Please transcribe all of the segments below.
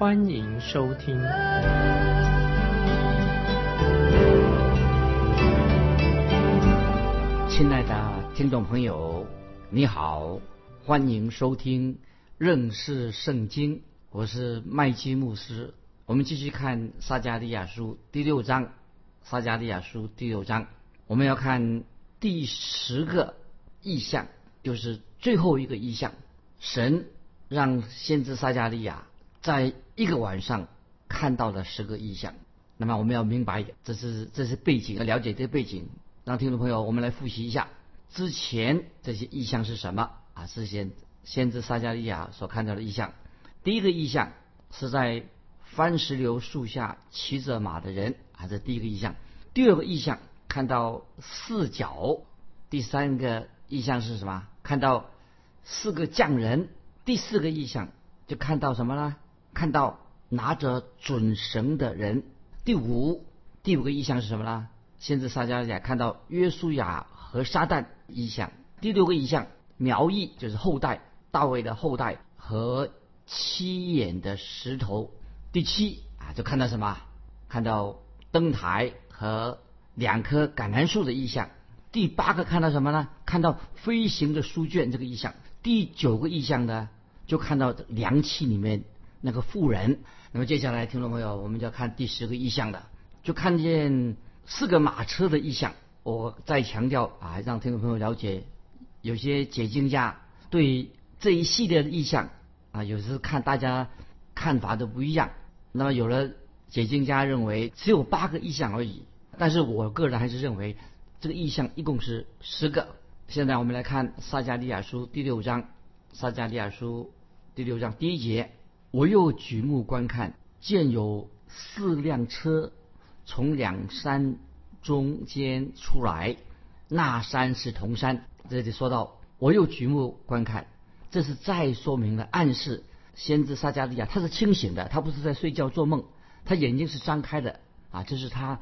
欢迎收听。亲爱的听众朋友，你好，欢迎收听认识圣经。我是麦基牧师。我们继续看撒加利亚书第六章。撒加利亚书第六章，我们要看。第十个意象就是最后一个意象，神让先知撒加利亚在一个晚上看到了十个意象。那么我们要明白，这是这是背景，要了解这个背景。让听众朋友，我们来复习一下之前这些意象是什么啊？是先先知撒加利亚所看到的意象，第一个意象是在番石榴树下骑着马的人，啊，这第一个意象。第二个意象。看到四角，第三个意象是什么？看到四个匠人。第四个意象就看到什么呢？看到拿着准绳的人。第五第五个意象是什么呢？先知撒迦利亚看到约书亚和撒旦意象。第六个意象苗裔就是后代大卫的后代和七眼的石头。第七啊就看到什么？看到灯台和。两棵橄榄树的意象，第八个看到什么呢？看到飞行的书卷这个意象。第九个意象呢，就看到凉气里面那个妇人。那么接下来，听众朋友，我们就要看第十个意象的，就看见四个马车的意象。我再强调啊，让听众朋友了解，有些解经家对这一系列的意象啊，有时看大家看法都不一样。那么有的解经家认为只有八个意象而已。但是我个人还是认为，这个意象一共是十个。现在我们来看撒加利亚书第六章，撒加利亚书第六章第一节：我又举目观看，见有四辆车从两山中间出来，那山是铜山。这里说到我又举目观看，这是再说明了暗示先知撒加利亚他是清醒的，他不是在睡觉做梦，他眼睛是张开的。啊，这是他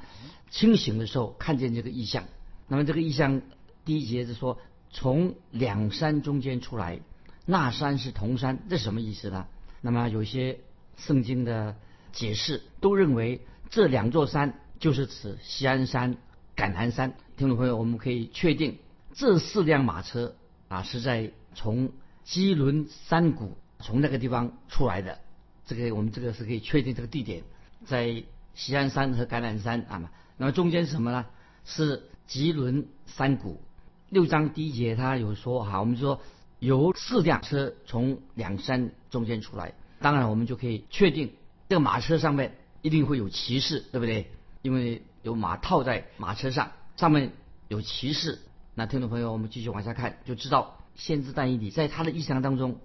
清醒的时候看见这个异象。那么这个异象第一节是说从两山中间出来，那山是铜山，这什么意思呢？那么有些圣经的解释都认为这两座山就是指西安山、橄榄山。听众朋友，我们可以确定这四辆马车啊是在从基伦山谷从那个地方出来的。这个我们这个是可以确定这个地点在。西安山和橄榄山啊嘛，那么中间是什么呢？是吉伦山谷。六章第一节他有说哈，我们说有四辆车从两山中间出来，当然我们就可以确定这个马车上面一定会有骑士，对不对？因为有马套在马车上，上面有骑士。那听众朋友，我们继续往下看，就知道先知但以理在他的意象当中，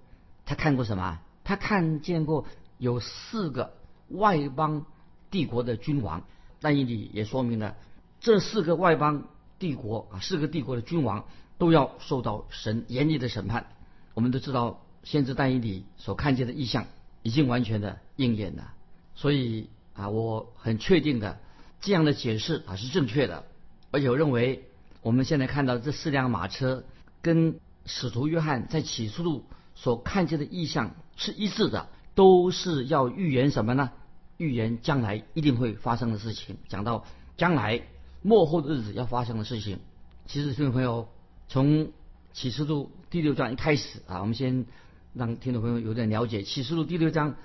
他看过什么？他看见过有四个外邦。帝国的君王，但以理也说明了这四个外邦帝国啊，四个帝国的君王都要受到神严厉的审判。我们都知道，先知但以理所看见的意象已经完全的应验了。所以啊，我很确定的这样的解释啊是正确的。而且我认为，我们现在看到这四辆马车跟使徒约翰在启示录所看见的意象是一致的，都是要预言什么呢？预言将来一定会发生的事情，讲到将来末后的日子要发生的事情。其实，听众朋友，从启示录第六章一开始啊，我们先让听众朋友有点了解。启示录第六章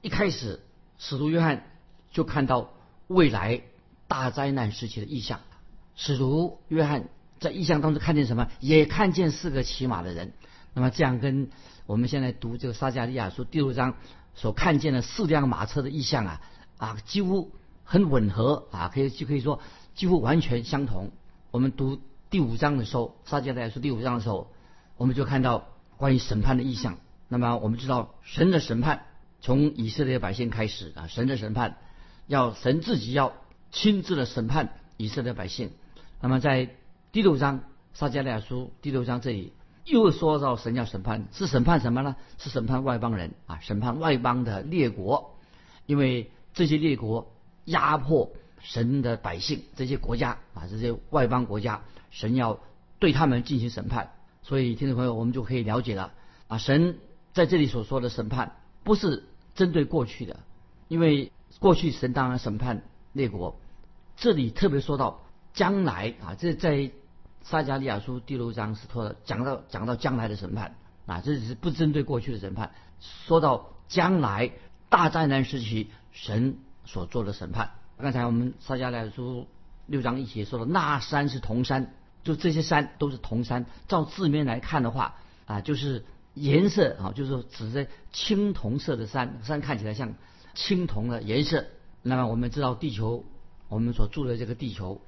一开始，使徒约翰就看到未来大灾难时期的异象。使徒约翰在异象当中看见什么？也看见四个骑马的人。那么，这样跟我们现在读这个撒加利亚书第六章。所看见的四辆马车的意象啊啊，几乎很吻合啊，可以就可以说几乎完全相同。我们读第五章的时候，撒迦利亚书第五章的时候，我们就看到关于审判的意象。那么我们知道神的审判从以色列百姓开始啊，神的审判要神自己要亲自的审判以色列百姓。那么在第六章撒迦利亚书第六章这里又说到神要审判，是审判什么呢？是审判外邦人啊，审判外邦的列国，因为这些列国压迫神的百姓，这些国家啊，这些外邦国家，神要对他们进行审判。所以听众朋友，我们就可以了解了啊，神在这里所说的审判不是针对过去的，因为过去神当然审判列国，这里特别说到将来啊，这在。撒加利亚书第六章是说的，讲到讲到将来的审判啊，这只是不针对过去的审判，说到将来大灾难时期神所做的审判。刚才我们撒加利亚书六章一节说的那山是铜山，就这些山都是铜山。照字面来看的话啊，就是颜色啊，就是指的青铜色的山，山看起来像青铜的颜色。那么我们知道地球，我们所住的这个地球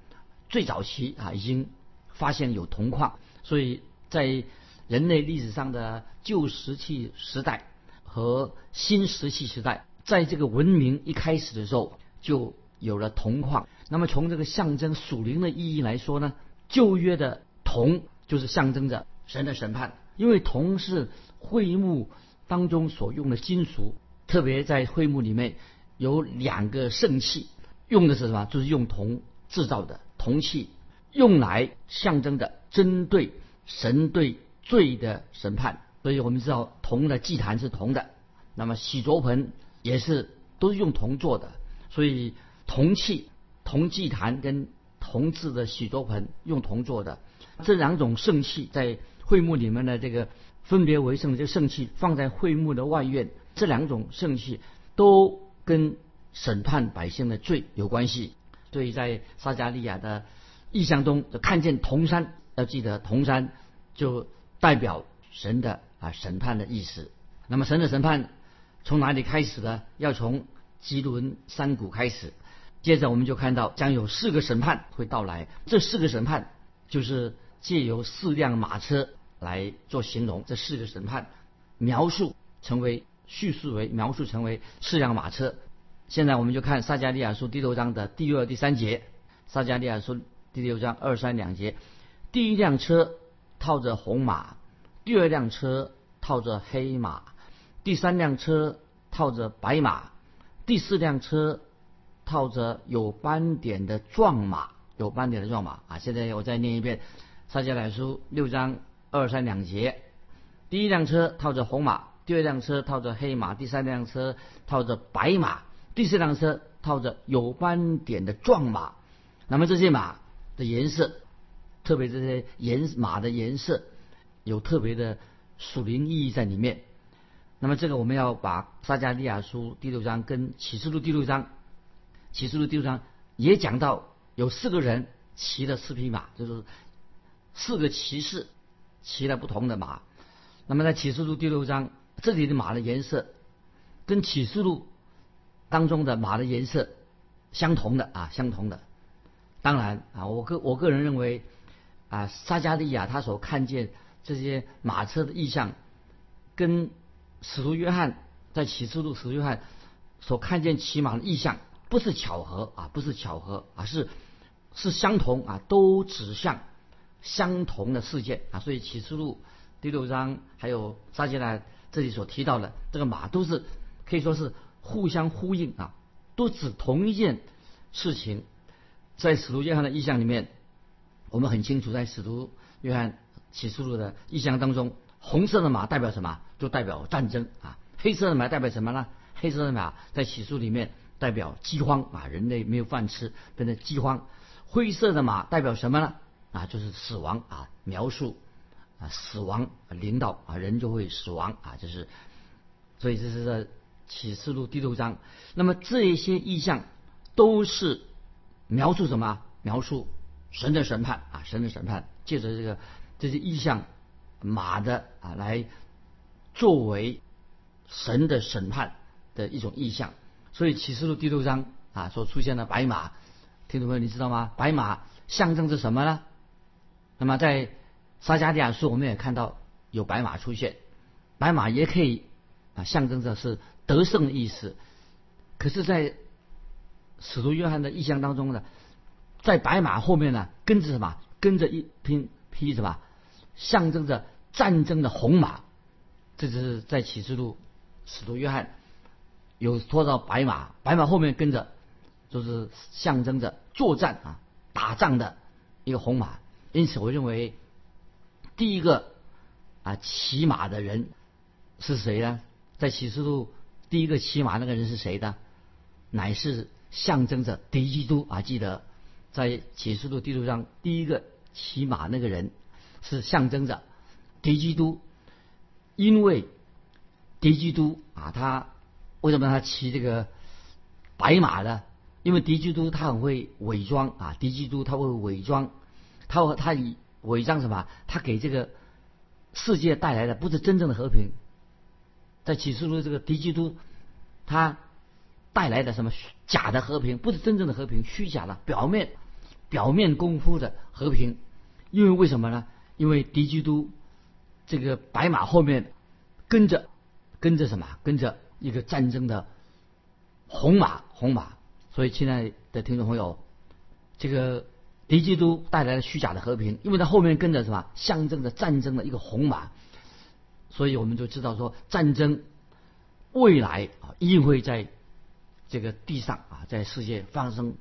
最早期啊已经。发现有铜矿，所以在人类历史上的旧石器时代和新石器时代，在这个文明一开始的时候就有了铜矿。那么从这个象征属灵的意义来说呢，旧约的铜就是象征着神的审判，因为铜是会幕当中所用的金属，特别在会幕里面有两个圣器，用的是什么？就是用铜制造的铜器。用来象征的针对神对罪的审判，所以我们知道铜的祭坛是铜的，那么洗濯盆也是都是用铜做的，所以铜器、铜祭坛跟铜制的洗濯盆用铜做的这两种圣器，在会幕里面的这个分别为圣这圣器放在会幕的外院，这两种圣器都跟审判百姓的罪有关系，所以在撒加利亚的。意象中就看见铜山，要记得铜山就代表神的啊审判的意思。那么神的审判从哪里开始呢？要从基伦山谷开始。接着我们就看到将有四个审判会到来。这四个审判就是借由四辆马车来做形容。这四个审判描述成为叙述为描述成为四辆马车。现在我们就看撒加利亚书第六章的第二、第三节。撒加利亚书。第六章二三两节，第一辆车套着红马，第二辆车套着黑马，第三辆车套着白马，第四辆车套着有斑点的壮马，有斑点的壮马啊！现在我再念一遍《撒迦来书》六章二三两节，第一辆车套着红马，第二辆车套着黑马，第三辆车套着白马，第四辆车套着有斑点的壮马。那么这些马。的颜色，特别这些颜马的颜色有特别的属灵意义在里面。那么这个我们要把撒加利亚书第六章跟启示录第六章，启示录第六章也讲到有四个人骑了四匹马，就是四个骑士骑了不同的马。那么在启示录第六章这里的马的颜色跟启示录当中的马的颜色相同的啊，相同的。当然啊，我个我个人认为，啊，撒加利亚他所看见这些马车的意象，跟使徒约翰在启示录使徒约翰所看见骑马的意象不是巧合啊，不是巧合啊，是是相同啊，都指向相同的事件啊，所以启示录第六章还有撒加利亚这里所提到的这个马都是可以说是互相呼应啊，都指同一件事情。在使徒约翰的意象里面，我们很清楚，在使徒约翰启示录的意象当中，红色的马代表什么？就代表战争啊。黑色的马代表什么呢？黑色的马在启示里面代表饥荒啊，人类没有饭吃，变成饥荒。灰色的马代表什么呢？啊，就是死亡啊，描述啊死亡领导啊，人就会死亡啊，就是。所以这是在启示录第六章。那么这些意象都是。描述什么？描述神的审判啊！神的审判，借着这个这些意象，马的啊，来作为神的审判的一种意象。所以启示录第六章啊，所出现的白马，听众朋友你知道吗？白马象征着什么呢？那么在撒加利亚书我们也看到有白马出现，白马也可以啊象征着是得胜的意思。可是，在使徒约翰的意象当中呢，在白马后面呢跟着什么？跟着一匹匹什么？象征着战争的红马。这就是在启示录，使徒约翰有拖到白马，白马后面跟着就是象征着作战啊、打仗的一个红马。因此，我认为第一个啊骑马的人是谁呢？在启示录第一个骑马那个人是谁呢？乃是象征着敌基督啊！记得在启示录第六章第一个骑马那个人是象征着敌基督。因为敌基督啊，他为什么他骑这个白马呢？因为敌基督他很会伪装啊，敌基督他会伪装，他他以伪装什么？他给这个世界带来的不是真正的和平。在启示录这个敌基督，他带来的什么假的和平？不是真正的和平，虚假的表面表面功夫的和平。因为为什么呢？因为敌基督。这个白马后面跟着跟着什么？跟着一个战争的红马，红马。所以，亲爱的听众朋友，这个敌基督带来了虚假的和平，因为他后面跟着什么？象征着战争的一个红马。所以，我们就知道说，战争未来啊，一定会在这个地上啊，在世界发生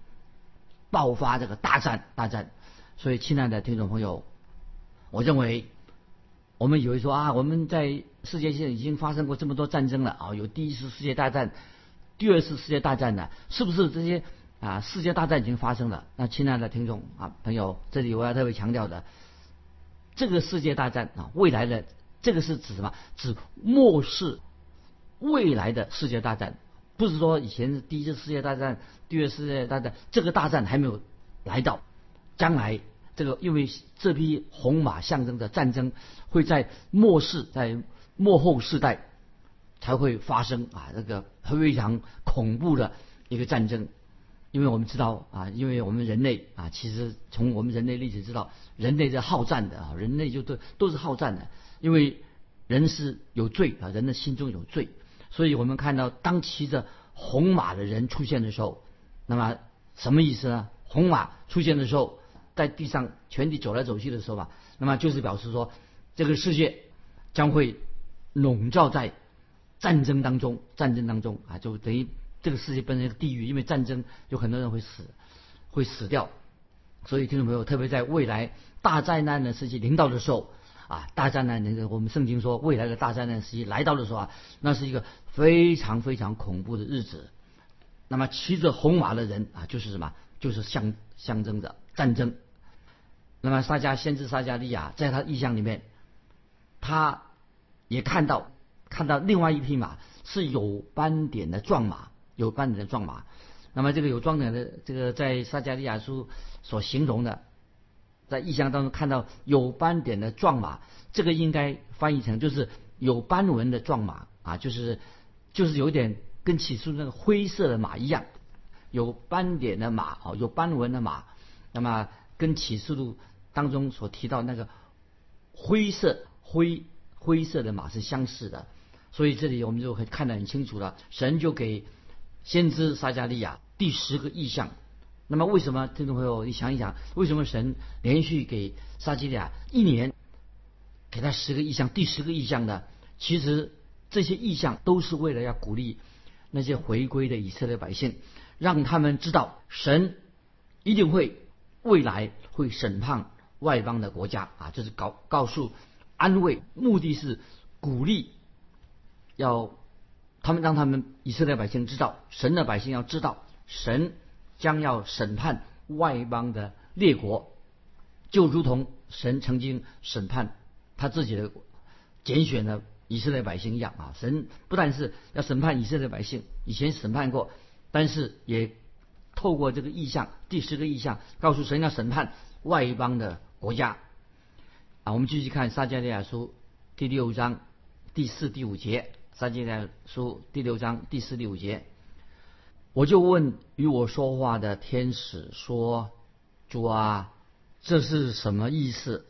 爆发这个大战，大战。所以，亲爱的听众朋友，我认为。我们以为说啊，我们在世界上已经发生过这么多战争了啊，有第一次世界大战、第二次世界大战呢，是不是这些啊世界大战已经发生了？那亲爱的听众啊朋友，这里我要特别强调的，这个世界大战啊，未来的这个是指什么？指末世未来的世界大战，不是说以前是第一次世界大战、第二次世界大战，这个大战还没有来到，将来。这个因为这匹红马象征着战争会在末世，在末后世代才会发生啊，这个非常恐怖的一个战争。因为我们知道啊，因为我们人类啊，其实从我们人类历史知道，人类是好战的啊，人类就都都是好战的。因为人是有罪啊，人的心中有罪，所以我们看到当骑着红马的人出现的时候，那么什么意思呢？红马出现的时候。在地上全体走来走去的时候吧，那么就是表示说，这个世界将会笼罩在战争当中，战争当中啊，就等于这个世界变成一个地狱，因为战争有很多人会死，会死掉。所以听众朋友，特别在未来大灾难的时期临到的时候啊，大灾难那个我们圣经说未来的大灾难时期来到的时候啊，那是一个非常非常恐怖的日子。那么骑着红马的人啊，就是什么？就是象象征着战争。那么撒迦先知撒迦利亚在他意象里面，他也看到看到另外一匹马是有斑点的壮马，有斑点的壮马。那么这个有斑点的这个在撒迦利亚书所形容的，在意象当中看到有斑点的壮马，这个应该翻译成就是有斑纹的壮马啊，就是就是有点跟起初那个灰色的马一样，有斑点的马哦，有斑纹的马。那么跟启示录当中所提到那个灰色灰灰色的马是相似的，所以这里我们就可以看得很清楚了。神就给先知撒加利亚第十个意象。那么为什么听众朋友，你想一想，为什么神连续给撒加利亚一年给他十个意象？第十个意象呢？其实这些意象都是为了要鼓励那些回归的以色列百姓，让他们知道神一定会。未来会审判外邦的国家啊，就是告告诉安慰，目的是鼓励，要他们让他们以色列百姓知道，神的百姓要知道，神将要审判外邦的列国，就如同神曾经审判他自己的拣选的以色列百姓一样啊。神不但是要审判以色列百姓，以前审判过，但是也。透过这个意象，第十个意象，告诉神要审判外邦的国家。啊，我们继续看撒迦利亚书第六章第四、第五节。撒迦利亚书第六章第四、第五节，我就问与我说话的天使说：“主啊，这是什么意思？”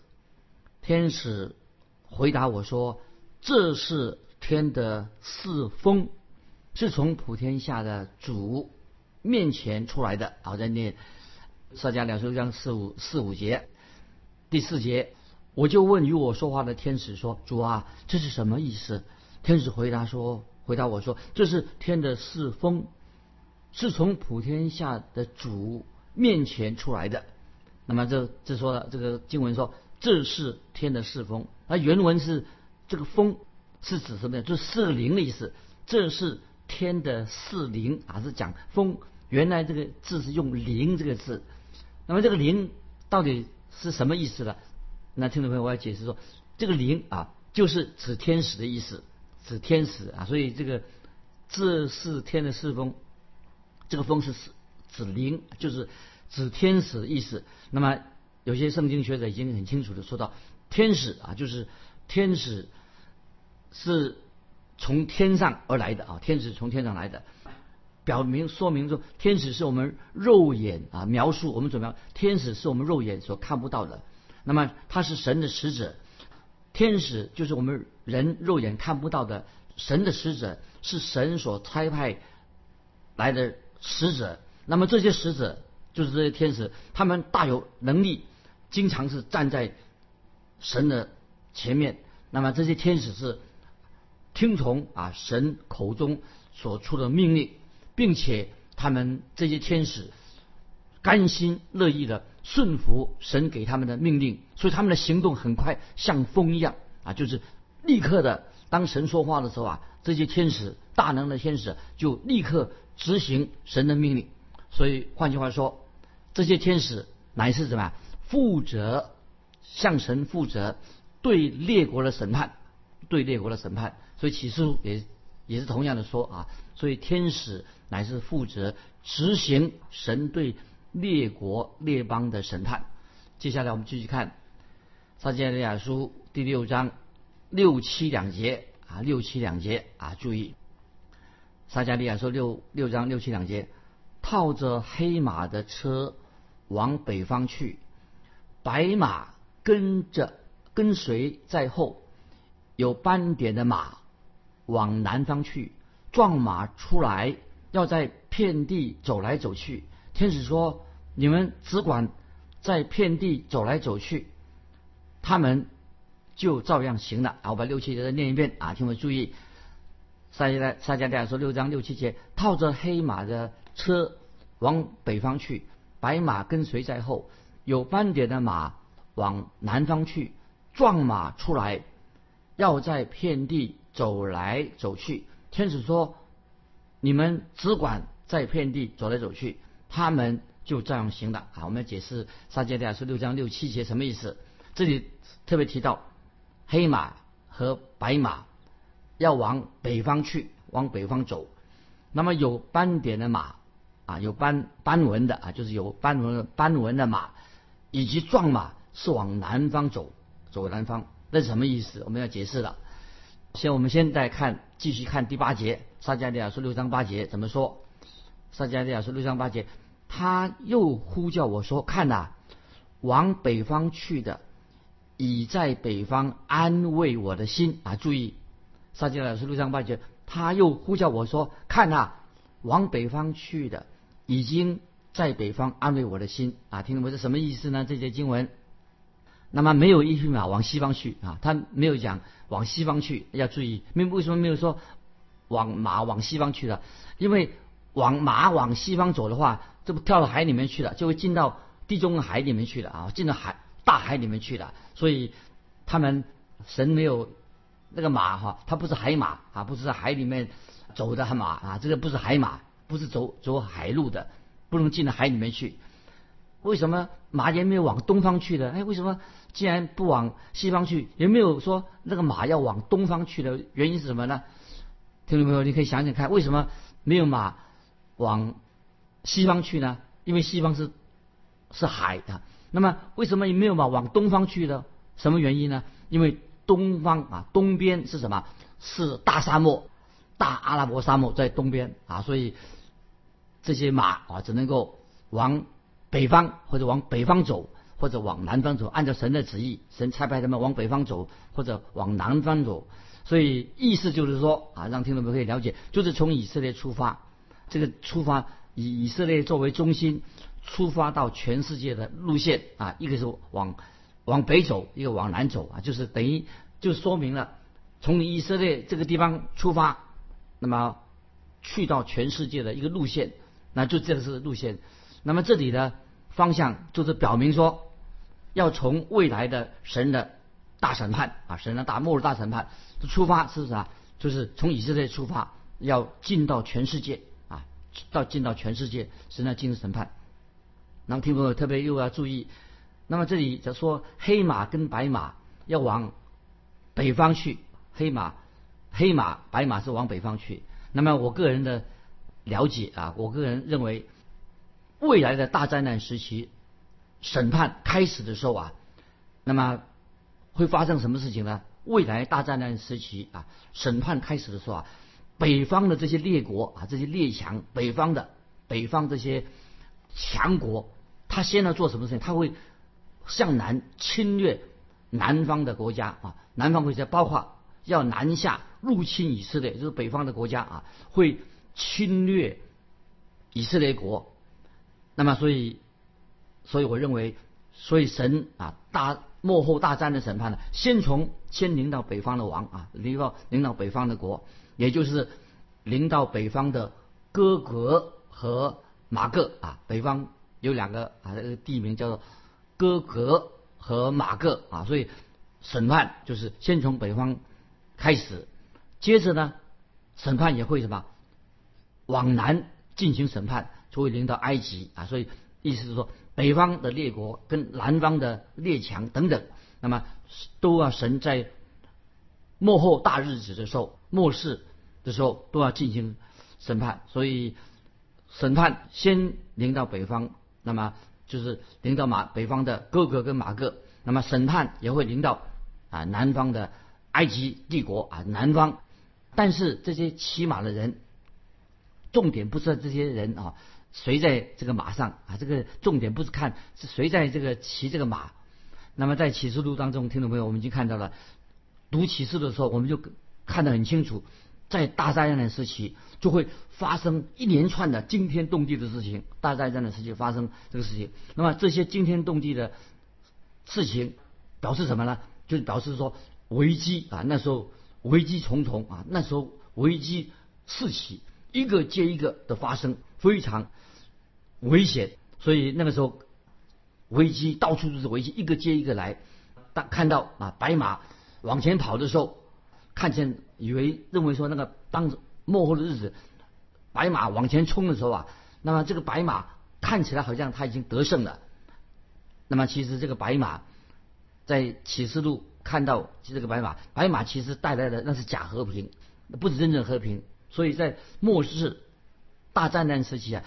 天使回答我说：“这是天的四风，是从普天下的主。”面前出来的。好，在念撒迦利亚书章四五四五节，第四节，我就问与我说话的天使说：“主啊，这是什么意思？”天使回答说：“回答我说，这是天的四风，是从普天下的主面前出来的。”那么这这说了，这个经文说这是天的四风，那原文是这个风是指什么呢？就是四灵的意思。这是天的四灵啊，是讲风。原来这个字是用灵这个字，那么这个灵到底是什么意思呢？那听众朋友，我要解释说，这个灵啊，就是指天使的意思，指天使啊。所以这个这是天的四风，这个风是指灵，就是指天使的意思。那么有些圣经学者已经很清楚的说到，天使啊，就是天使是。从天上而来的啊，天使从天上来的，表明说明说，天使是我们肉眼啊描述我们怎么样？天使是我们肉眼所看不到的，那么他是神的使者，天使就是我们人肉眼看不到的神的使者，是神所差派来的使者。那么这些使者就是这些天使，他们大有能力，经常是站在神的前面。那么这些天使是。听从啊神口中所出的命令，并且他们这些天使甘心乐意的顺服神给他们的命令，所以他们的行动很快，像风一样啊，就是立刻的。当神说话的时候啊，这些天使大能的天使就立刻执行神的命令。所以换句话说，这些天使乃是什么？负责向神负责对列国的审判，对列国的审判。所以启示录也也是同样的说啊，所以天使乃是负责执行神对列国列邦的审判。接下来我们继续看撒迦利亚书第六章六七两节啊，六七两节啊，注意撒迦利亚书六六章六七两节，套着黑马的车往北方去，白马跟着跟随在后，有斑点的马。往南方去，壮马出来，要在遍地走来走去。天使说：“你们只管在遍地走来走去，他们就照样行了。”啊，我把六七节再念一遍啊，请我注意。撒迦撒迦利亚说六章六七节，套着黑马的车往北方去，白马跟随在后，有斑点的马往南方去，壮马出来，要在遍地。走来走去，天使说：“你们只管在遍地走来走去，他们就这样行的。”好，我们解释撒迦利亚书六章六七节什么意思？这里特别提到黑马和白马要往北方去，往北方走。那么有斑点的马啊，有斑斑纹的啊，就是有斑纹斑纹的马，以及壮马是往南方走，走南方。那是什么意思？我们要解释了。先，我们现在看，继续看第八节，撒迦利亚书六章八节怎么说？撒迦利亚书六章八节，他又呼叫我说：“看呐，往北方去的，已在北方安慰我的心啊！”注意，撒迦利亚书六章八节，他又呼叫我说：“看呐，往北方去的，已经在北方安慰我的心啊！”听懂没？这什么意思呢？这节经文。那么没有一匹马往西方去啊，他没有讲往西方去，要注意，为为什么没有说往马往西方去了？因为往马往西方走的话，这不跳到海里面去了，就会进到地中海里面去了啊，进到海大海里面去了。所以他们神没有那个马哈，它不是海马啊，不是在海里面走的马啊，这个不是海马，不是走走海路的，不能进到海里面去。为什么马也没有往东方去的？哎，为什么？既然不往西方去，也没有说那个马要往东方去的原因是什么呢？听众朋友，你可以想想看，为什么没有马往西方去呢？因为西方是是海的。那么为什么也没有马往东方去呢？什么原因呢？因为东方啊，东边是什么？是大沙漠，大阿拉伯沙漠在东边啊，所以这些马啊只能够往北方或者往北方走。或者往南方走，按照神的旨意，神差派他们往北方走，或者往南方走。所以意思就是说啊，让听众们可以了解，就是从以色列出发，这个出发以以色列作为中心，出发到全世界的路线啊，一个是往往北走，一个往南走啊，就是等于就说明了从以色列这个地方出发，那么去到全世界的一个路线，那就这个是路线。那么这里的方向就是表明说，要从未来的神的大审判啊，神的大末日大审判出发是啥？就是从以色列出发，要进到全世界啊。到进到全世界，神要进入审判。那么听朋友特别又要注意，那么这里就说黑马跟白马要往北方去，黑马、黑马、白马是往北方去。那么我个人的了解啊，我个人认为，未来的大灾难时期审判开始的时候啊，那么会发生什么事情呢？未来大灾难时期啊，审判开始的时候啊。北方的这些列国啊，这些列强，北方的北方这些强国，他先要做什么事情？他会向南侵略南方的国家啊，南方国家包括要南下入侵以色列，就是北方的国家啊，会侵略以色列国。那么，所以，所以我认为，所以神啊，大幕后大战的审判呢，先从先领到北方的王啊，领到领到北方的国。也就是领到北方的哥格和马各啊，北方有两个啊，这个地名叫做哥格和马各啊，所以审判就是先从北方开始，接着呢，审判也会什么往南进行审判，就会领到埃及啊，所以意思是说，北方的列国跟南方的列强等等，那么都要神在幕后大日子的时候末世。的时候都要进行审判，所以审判先临到北方，那么就是临到马北方的哥哥跟马哥，那么审判也会临到啊南方的埃及帝国啊南方，但是这些骑马的人，重点不是这些人啊谁在这个马上啊这个重点不是看是谁在这个骑这个马，那么在启示录当中，听众朋友我们已经看到了，读启示的时候我们就看得很清楚。在大灾难的时期，就会发生一连串的惊天动地的事情。大灾难的时期发生这个事情，那么这些惊天动地的事情表示什么呢？就表示说危机啊，那时候危机重重啊，那时候危机四起，一个接一个的发生，非常危险。所以那个时候危机到处都是危机，一个接一个来。当看到啊白马往前跑的时候。看见以为认为说那个当幕后的日子，白马往前冲的时候啊，那么这个白马看起来好像他已经得胜了。那么其实这个白马在启示录看到这个白马，白马其实带来的那是假和平，不是真正和平。所以在末世大战难时期啊，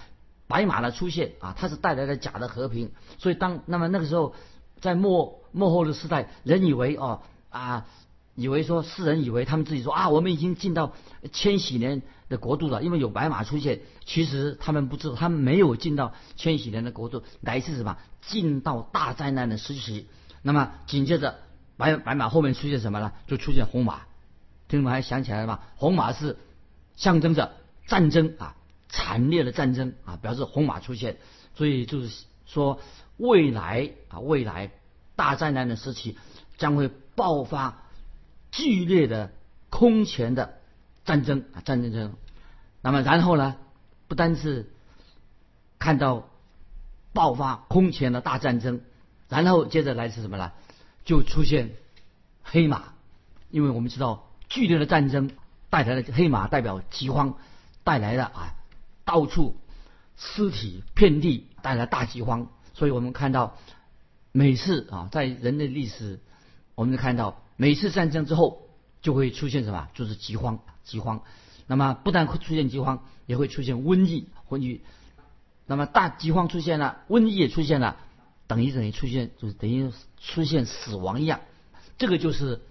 白马的出现啊，它是带来了假的和平。所以当那么那个时候在末末后的时代，人以为哦啊。以为说世人以为他们自己说啊，我们已经进到千禧年的国度了，因为有白马出现。其实他们不知道，他们没有进到千禧年的国度，乃是什么？进到大灾难的时期。那么紧接着白白马后面出现什么呢？就出现红马。听众们还想起来了吧？红马是象征着战争啊，惨烈的战争啊，表示红马出现。所以就是说，未来啊，未来大灾难的时期将会爆发。剧烈的空前的战争啊，战争争，那么然后呢，不单是看到爆发空前的大战争，然后接着来是什么呢？就出现黑马，因为我们知道剧烈的战争带来的黑马代表饥荒，带来的啊到处尸体遍地，带来大饥荒，所以我们看到每次啊在人类历史，我们就看到。每次战争之后就会出现什么？就是饥荒，饥荒。那么不但会出现饥荒，也会出现瘟疫，瘟疫。那么大饥荒出现了，瘟疫也出现了，等于等于出现，就是等于出现死亡一样。这个就是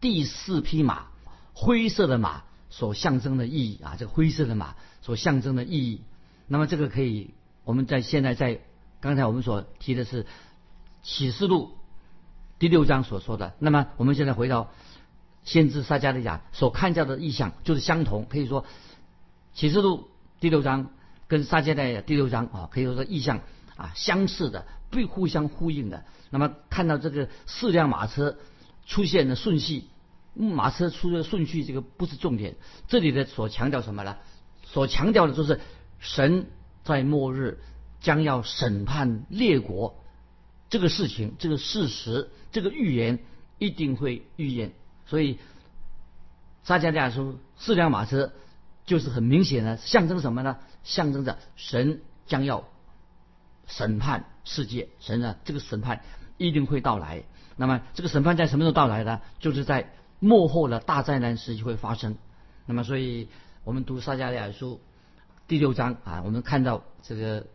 第四匹马，灰色的马所象征的意义啊！这个灰色的马所象征的意义。那么这个可以，我们在现在在刚才我们所提的是启示录。第六章所说的，那么我们现在回到先知撒迦利亚所看到的意象，就是相同。可以说启示录第六章跟撒迦利亚第六章啊，可以说是意象啊相似的，被互相呼应的。那么看到这个四辆马车出现的顺序，马车出的顺序这个不是重点，这里的所强调什么呢？所强调的就是神在末日将要审判列国这个事情，这个事实，这个预言一定会预言。所以撒迦利亚书四辆马车就是很明显的象征什么呢？象征着神将要审判世界，神呢这个审判一定会到来。那么这个审判在什么时候到来呢？就是在幕后的大灾难时期会发生。那么所以我们读撒迦利亚书第六章啊，我们看到这个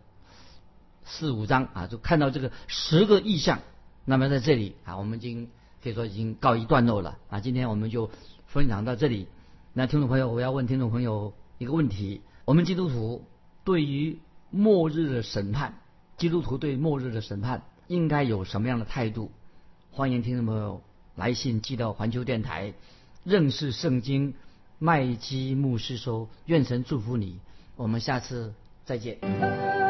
四五章啊，就看到这个十个意象。那么在这里啊，我们已经可以说已经告一段落了啊。今天我们就分享到这里。那听众朋友，我要问听众朋友一个问题。我们基督徒对于末日的审判，基督徒对末日的审判应该有什么样的态度？欢迎听众朋友来信寄到环球电台，认识圣经麦基牧师说，愿神祝福你，我们下次再见。